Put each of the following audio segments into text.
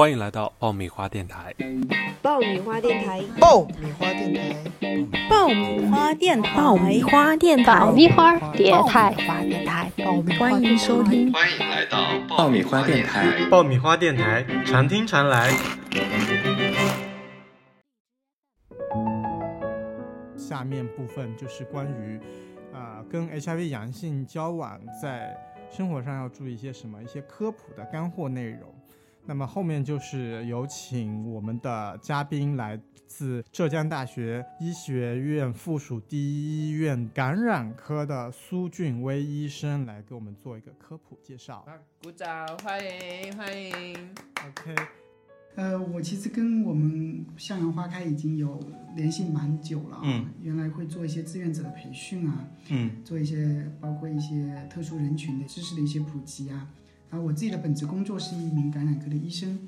欢迎来到爆米花电台。爆米花电台，爆米花电台，爆米花电台，爆米花电台，爆米花电台，花电台，欢迎收听。欢迎来到爆米花电台，爆米花电台，常听常来。下面部分就是关于，呃，跟 HIV 阳性交往，在生活上要注意一些什么，一些科普的干货内容。那么后面就是有请我们的嘉宾，来自浙江大学医学院附属第一医院感染科的苏俊威医生来给我们做一个科普介绍。鼓掌，欢迎欢迎。OK，呃，我其实跟我们向阳花开已经有联系蛮久了啊。嗯。原来会做一些志愿者的培训啊，嗯，做一些包括一些特殊人群的知识的一些普及啊。然后我自己的本职工作是一名感染科的医生，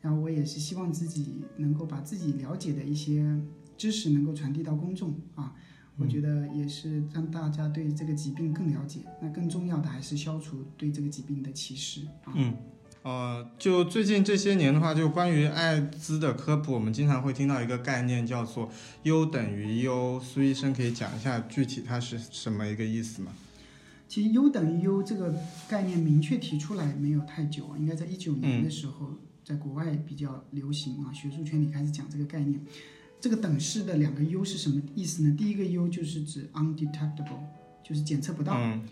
然后我也是希望自己能够把自己了解的一些知识能够传递到公众啊。我觉得也是让大家对这个疾病更了解。那更重要的还是消除对这个疾病的歧视啊。嗯。呃，就最近这些年的话，就关于艾滋的科普，我们经常会听到一个概念叫做“ “U 等于 U” ”。苏医生可以讲一下具体它是什么一个意思吗？其实 U 等于 U 这个概念明确提出来没有太久，应该在一九年的时候，在国外比较流行啊，学术圈里开始讲这个概念。这个等式的两个 U 是什么意思呢？第一个 U 就是指 undetectable，就是检测不到。嗯。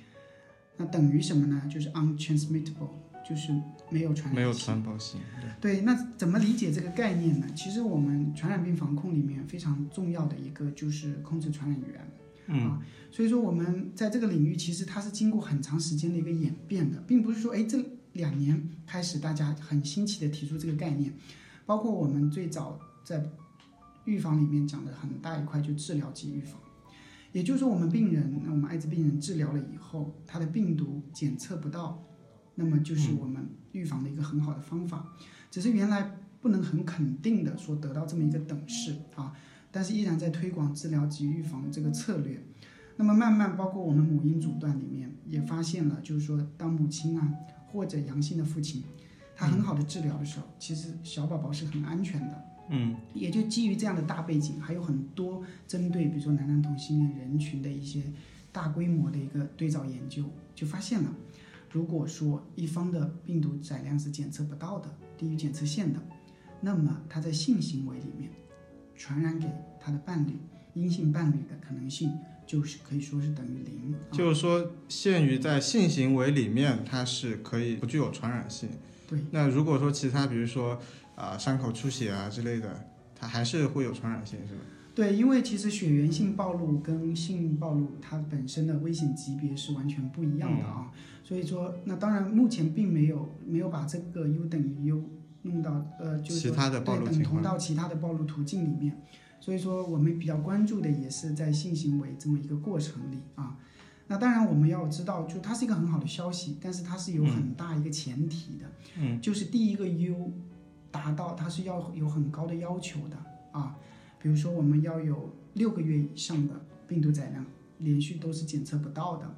那等于什么呢？就是 untransmittable，就是没有传。没有传播性。对。对，那怎么理解这个概念呢？其实我们传染病防控里面非常重要的一个就是控制传染源。嗯。啊，所以说我们在这个领域，其实它是经过很长时间的一个演变的，并不是说，哎，这两年开始大家很新奇的提出这个概念，包括我们最早在预防里面讲的很大一块就治疗及预防，也就是说我们病人，我们艾滋病人治疗了以后，他的病毒检测不到，那么就是我们预防的一个很好的方法，只是原来不能很肯定的说得到这么一个等式啊。但是依然在推广治疗及预防这个策略，那么慢慢包括我们母婴阻断里面也发现了，就是说当母亲啊或者阳性的父亲，他很好的治疗的时候，其实小宝宝是很安全的。嗯，也就基于这样的大背景，还有很多针对比如说男男同性恋人群的一些大规模的一个对照研究，就发现了，如果说一方的病毒载量是检测不到的，低于检测线的，那么他在性行为里面。传染给他的伴侣，阴性伴侣的可能性就是可以说是等于零。就是说，限于在性行为里面，它是可以不具有传染性。对。那如果说其他，比如说啊伤口出血啊之类的，它还是会有传染性，是吧？对，因为其实血源性暴露跟性暴露它本身的危险级别是完全不一样的啊。嗯、所以说，那当然目前并没有没有把这个 U 等于优。弄到呃，就是其他的暴露对等同到其他的暴露途径里面，所以说我们比较关注的也是在性行为这么一个过程里啊。那当然我们要知道，就它是一个很好的消息，但是它是有很大一个前提的，嗯，就是第一个 U 达到它是要有很高的要求的啊。比如说我们要有六个月以上的病毒载量，连续都是检测不到的。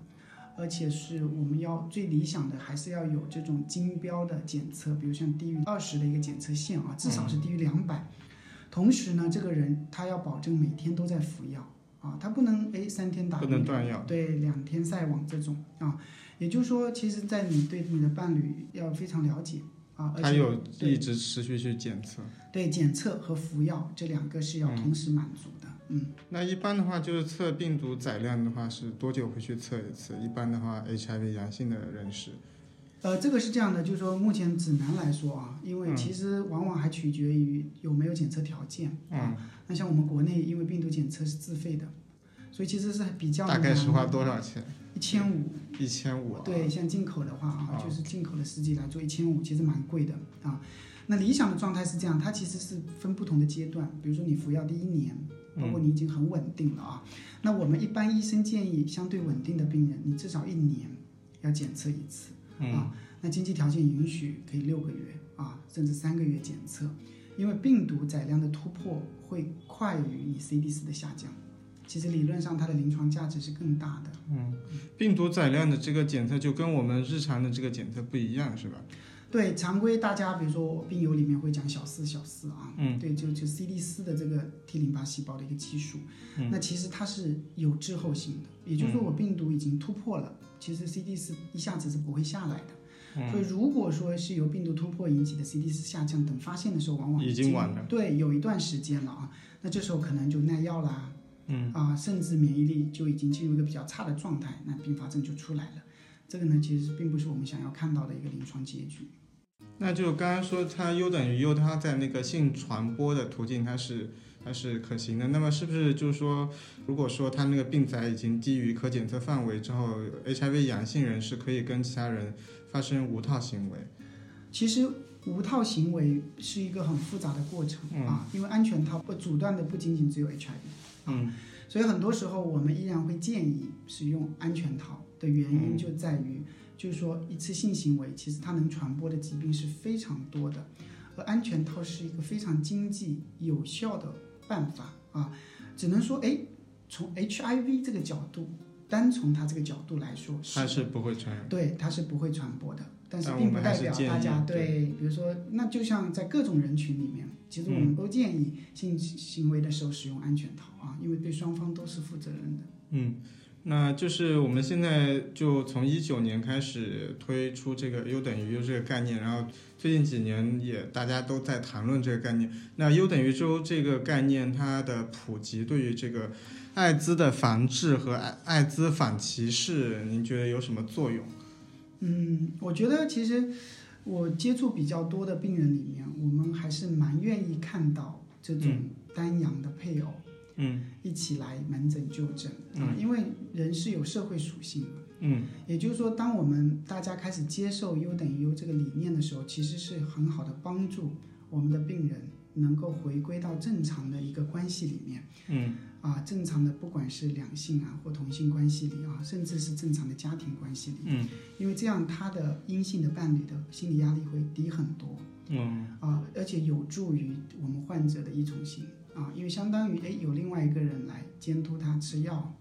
而且是我们要最理想的，还是要有这种金标的检测，比如像低于二十的一个检测线啊，至少是低于两百。同时呢，这个人他要保证每天都在服药啊，他不能哎三天打不能断药，对，两天晒网这种啊。也就是说，其实，在你对你的伴侣要非常了解啊，而且他有一直持续去检测。对，检测和服药这两个是要同时满足的。嗯，那一般的话，就是测病毒载量的话，是多久会去测一次？一般的话，HIV 阳性的人士，呃，这个是这样的，就是说目前指南来说啊，因为其实往往还取决于有没有检测条件啊。嗯、那像我们国内，因为病毒检测是自费的，所以其实是比较大概是花多少钱？一千五。一千五。对，像进口的话啊，哦就是进口的试剂来做一千五，其实蛮贵的啊。那理想的状态是这样，它其实是分不同的阶段，比如说你服药第一年。包括你已经很稳定了啊，那我们一般医生建议相对稳定的病人，你至少一年要检测一次啊。那经济条件允许，可以六个月啊，甚至三个月检测，因为病毒载量的突破会快于你 CD 四的下降。其实理论上它的临床价值是更大的。嗯，病毒载量的这个检测就跟我们日常的这个检测不一样，是吧？对，常规大家比如说病友里面会讲小四小四啊，嗯。对，就就 CD 四的这个 T 淋巴细胞的一个基数，嗯。那其实它是有滞后性的，也就是说我病毒已经突破了，其实 CD 四一下子是不会下来的。嗯。所以如果说是由病毒突破引起的 CD 四下降，等发现的时候，往往已经晚了。对，有一段时间了啊，那这时候可能就耐药啦，嗯。啊，甚至免疫力就已经进入一个比较差的状态，那并发症就出来了。这个呢，其实并不是我们想要看到的一个临床结局。那就刚刚说它 U 等于 U，它在那个性传播的途径它是它是可行的。那么是不是就是说，如果说它那个病载已经低于可检测范围之后，HIV 阳性人是可以跟其他人发生无套行为？其实无套行为是一个很复杂的过程、啊，因为安全套不阻断的不仅仅只有 HIV，嗯所以很多时候我们依然会建议使用安全套的原因嗯。就在于，就是说一次性行为其实它能传播的疾病是非常多的，而安全套是一个非常经济有效的办法啊，只能说哎，从 HIV 这个角度，单从它这个角度来说，它是不会传染。对，它是不会传播的，但是并不代表大家对对，比如说，那就像在各种人群里面，其实我们嗯。都建议性行为的时候使用安全套啊，因为对双方都是负责任的。嗯，那就是我们现在就从一九年开始推出这个 U 等于 U 这个概念，然后最近几年也大家都在谈论这个概念。那 U 等于 U 这个概念，它的普及对于这个艾滋的防治和艾艾滋反歧视，您觉得有什么作用？嗯，我觉得其实我接触比较多的病人里面，我们还是蛮愿意看到这种单阳的配偶嗯一起来门诊就诊啊，嗯。因为人是有社会属性的。嗯。也就是说，当我们大家开始接受 U 等于 U 这个理念的时候，其实是很好的帮助我们的病人能够回归到正常的一个关系里面嗯。啊，正常的不管是两性啊或同性关系里啊，甚至是正常的家庭关系里，嗯。因为这样他的阴性的伴侣的心理压力会低很多。嗯。啊，而且有助于我们患者的依从性啊，因为相当于哎有另外一个人来监督他吃药，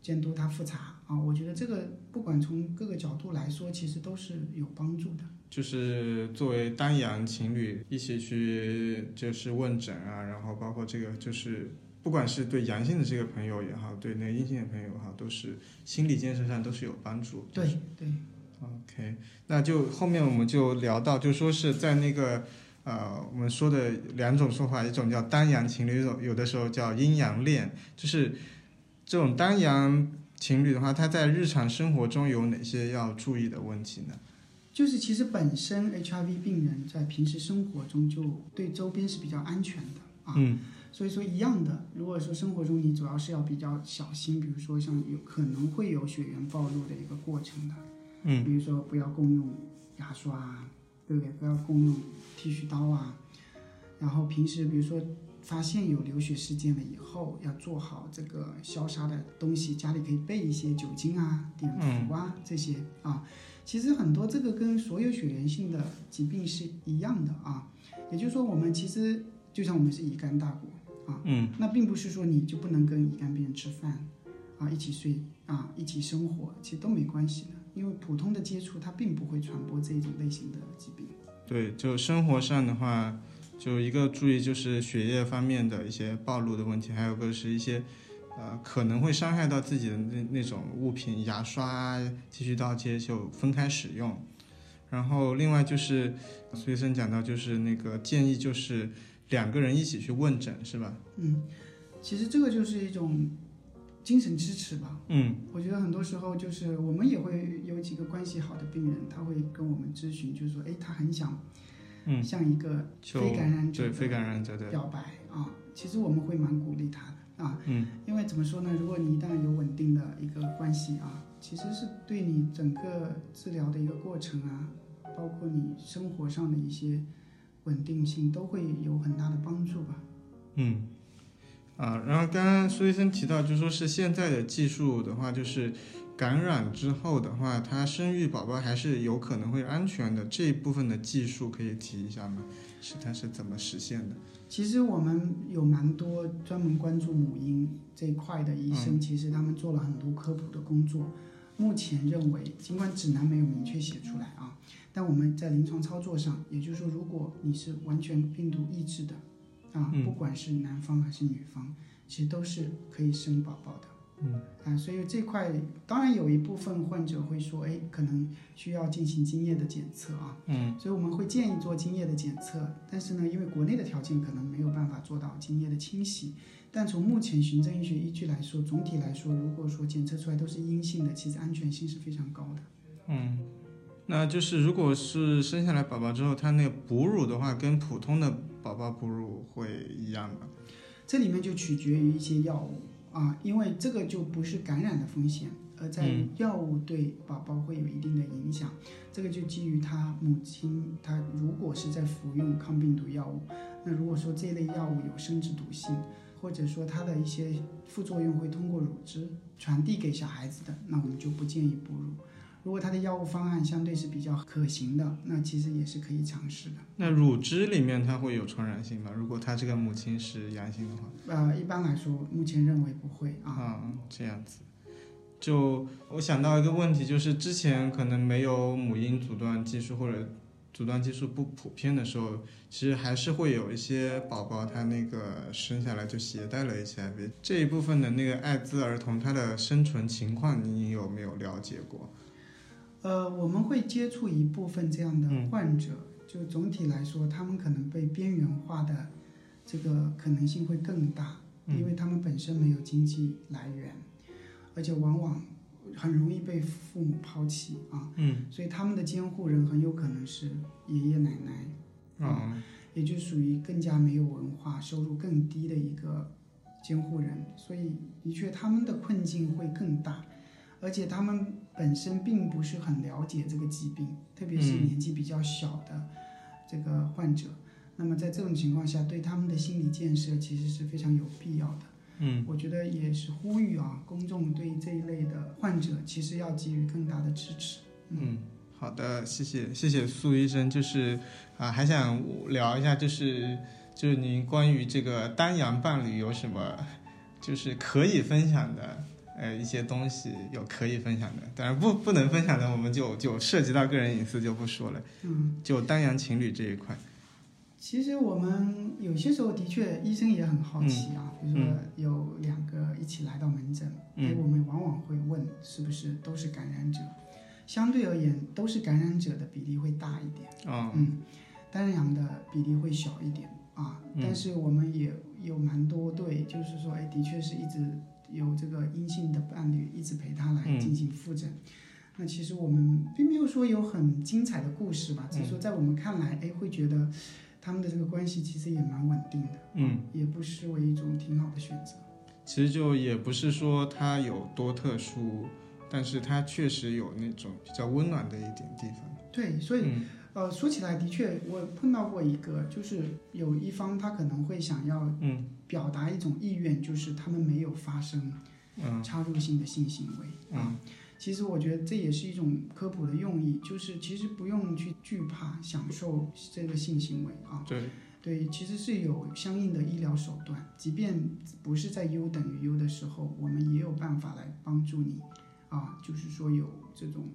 监督他复查啊，我觉得这个不管从各个角度来说，其实都是有帮助的。就是作为单阳情侣一起去就是问诊啊，然后包括这个就是不管是对阳性的这个朋友也好，对那个阴性的朋友也好，都是心理建设上都是有帮助。对对，OK，那就后面我们就聊到，就说是在那个呃，我们说的两种说法，一种叫单阳情侣，一种有的时候叫阴阳恋，就是这种单阳情侣的话，他在日常生活中有哪些要注意的问题呢？就是其实本身 HIV 病人在平时生活中就对周边是比较安全的啊，嗯所以说一样的，如果说生活中你主要是要比较小心，比如说像有可能会有血源暴露的一个过程的，嗯比如说不要共用牙刷啊，对不对？不要共用剃须刀啊。然后平时比如说发现有流血事件了以后，要做好这个消杀的东西，家里可以备一些酒精啊、碘伏啊、这些啊。其实很多这个跟所有血源性的疾病是一样的啊。也就是说，我们其实就像我们是乙肝大国啊，嗯那并不是说你就不能跟乙肝病人吃饭啊，一起睡啊，一起生活，其实都没关系的，因为普通的接触它并不会传播这种类型的疾病。对，就生活上的话，就一个注意就是血液方面的一些暴露的问题，还有个是一些呃可能会伤害到自己的那那种物品，牙刷啊、剃须刀这些就分开使用。然后另外就是苏医生讲到，就是那个建议就是两个人一起去问诊，是吧？嗯，其实这个就是一种精神支持吧。嗯我觉得很多时候就是我们也会有几个关系好的病人，他会跟我们咨询，就是说，哎，他很想嗯，向一个非感染者对非感染者的，表白啊。其实我们会蛮鼓励他的啊，嗯因为怎么说呢？如果你一旦有稳定的一个关系啊，其实是对你整个治疗的一个过程啊，包括你生活上的一些稳定性，都会有很大的帮助吧。嗯。啊，然后刚刚苏医生提到，就说是现在的技术的话，就是感染之后的话，它生育宝宝还是有可能会安全的。这一部分的技术可以提一下吗？是它是怎么实现的？其实我们有蛮多专门关注母婴这一块的医生，其实他们做了很多科普的工作。目前认为，尽管指南没有明确写出来啊，但我们在临床操作上，也就是说，如果你是完全病毒抑制的，啊，嗯不管是男方还是女方，其实都是可以生宝宝的。嗯，啊，所以这块当然有一部分患者会说，哎，可能需要进行精液的检测啊，嗯，所以我们会建议做精液的检测，但是呢，因为国内的条件可能没有办法做到精液的清洗，但从目前循证医学依据来说，总体来说，如果说检测出来都是阴性的，其实安全性是非常高的。嗯，那就是如果是生下来宝宝之后，他那个哺乳的话，跟普通的宝宝哺乳会一样吗？这里面就取决于一些药物啊，因为这个就不是感染的风险，而在药物对宝宝会有一定的影响。这个就基于他母亲，他如果是在服用抗病毒药物，那如果说这类药物有生殖毒性，或者说它的一些副作用会通过乳汁传递给小孩子的，那我们就不建议哺乳。如果它的药物方案相对是比较可行的，那其实也是可以尝试的。那乳汁里面它会有传染性吗？如果他这个母亲是阳性的话？呃，一般来说，目前认为不会啊。啊，这样子。就我想到一个问题，就是之前可能没有母婴阻断技术或者阻断技术不普遍的时候，其实还是会有一些宝宝他那个生下来就携带了 HIV 这一部分的那个艾滋儿童，他的生存情况你有没有了解过？呃，我们会接触一部分这样的嗯。患者，就总体来说，他们可能被边缘化的这个可能性会更大，嗯。因为他们本身没有经济来源，而且往往很容易被父母抛弃啊，嗯。所以他们的监护人很有可能是爷爷奶奶，啊，嗯也就属于更加没有文化、收入更低的一个监护人，所以的确他们的困境会更大，而且他们本身并不是很了解这个疾病，特别是嗯年纪比较小的这个患者。那么在这种情况下，对他们的心理建设其实是非常有必要的。嗯我觉得也是呼吁啊，公众对这一类的患者其实要给予更大的支持。嗯，好的，谢谢谢谢苏医生，就是啊，还想聊一下，就是就是您关于这个单阳伴侣有什么就是可以分享的呃一些东西，有可以分享的，当然不不能分享的，我们就就涉及到个人隐私就不说了，嗯。就单阳情侣这一块，其实我们有些时候的确，医生也很好奇啊。比如说有两个一起来到门诊，嗯哎、我们往往会问是不是都是感染者。相对而言，都是感染者的比例会大一点，哦，嗯，单阳的比例会小一点啊。嗯但是我们也有蛮多对，就是说，哎，的确是一直有这个阴性的伴侣一直陪他来嗯。进行复诊。那其实我们并没有说有很精彩的故事吧，只是说在我们看来，哎，会觉得他们的这个关系其实也蛮稳定的，嗯，也不失为一种挺好的选择。其实就也不是说它有多特殊，但是它确实有那种比较温暖的一点地方，对，所以嗯呃，说起来的确，我碰到过一个，就是有一方他可能会想要嗯表达一种意愿，就是他们没有发生嗯插入性的性行为啊。嗯其实我觉得这也是一种科普的用意，就是其实不用去惧怕享受这个性行为啊。对，对，其实是有相应的医疗手段，即便不是在 U 等于 U 的时候，我们也有办法来帮助你啊，就是说有这种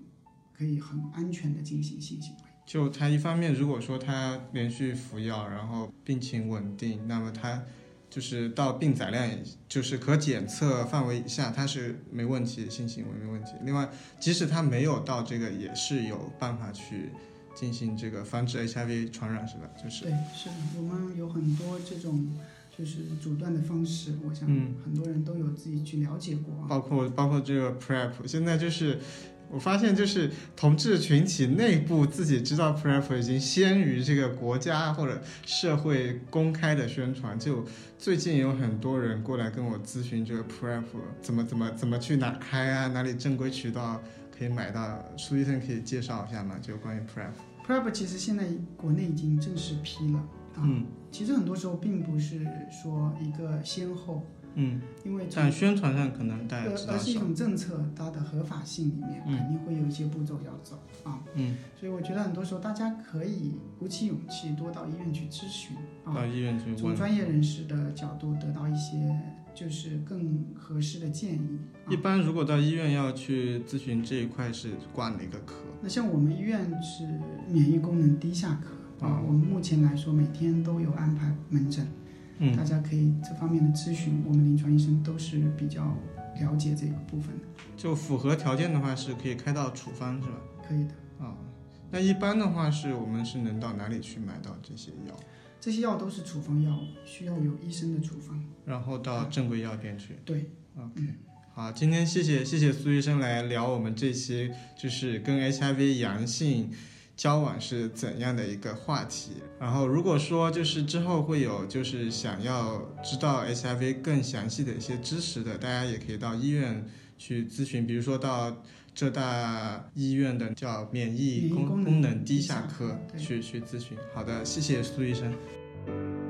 可以很安全的进行性行为。就他一方面，如果说他连续服药，然后病情稳定，那么他就是到病载量，就是可检测范围以下，他是没问题，性行为没问题。另外，即使他没有到这个，也是有办法去进行这个防止 HIV 传染，是吧？就是对，是的，我们有很多这种就是阻断的方式，我想嗯很多人都有自己去了解过啊。包括包括这个 PrEP，现在就是我发现就是同志群体内部自己知道 PrEP 已经先于这个国家或者社会公开的宣传。就最近有很多人过来跟我咨询这个 PrEP 怎么怎么怎么去哪儿开啊，哪里正规渠道可以买到。苏医生可以介绍一下吗？就关于 PrEP。PrEP 其实现在国内已经正式批了啊。嗯其实很多时候并不是说一个先后，嗯，因为在宣传上可能大家知道，而是一。种政策，它的合法性里面嗯肯定会有一些步骤要走啊。嗯，所以我觉得很多时候大家可以鼓起勇气多到医院去咨询啊到，医院去从。专业人士的角度得到一些就是更合适的建议。啊一般如果到医院要去咨询这一块是挂哪个科？那像我们医院是免疫功能低下科啊，哦我们目前来说每天都有安排门诊，嗯大家可以这方面的咨询，我们临床医生都是比较了解这个部分的，就符合条件的话是可以开到处方是吧？可以的。啊、那一般的话是我们是能到哪里去买到这些药？这些药都是处方药物，需要有医生的处方。然后到正规药店去。对，OK，好，今天谢谢谢谢苏医生来聊我们这些就是跟 HIV 阳性交往是怎样的一个话题。然后如果说就是之后会有就是想要知道 HIV 更详细的一些知识的，大家也可以到医院去咨询，比如说到浙大医院的叫免疫功功能低低下下科对去去咨询。好的，谢谢苏医生。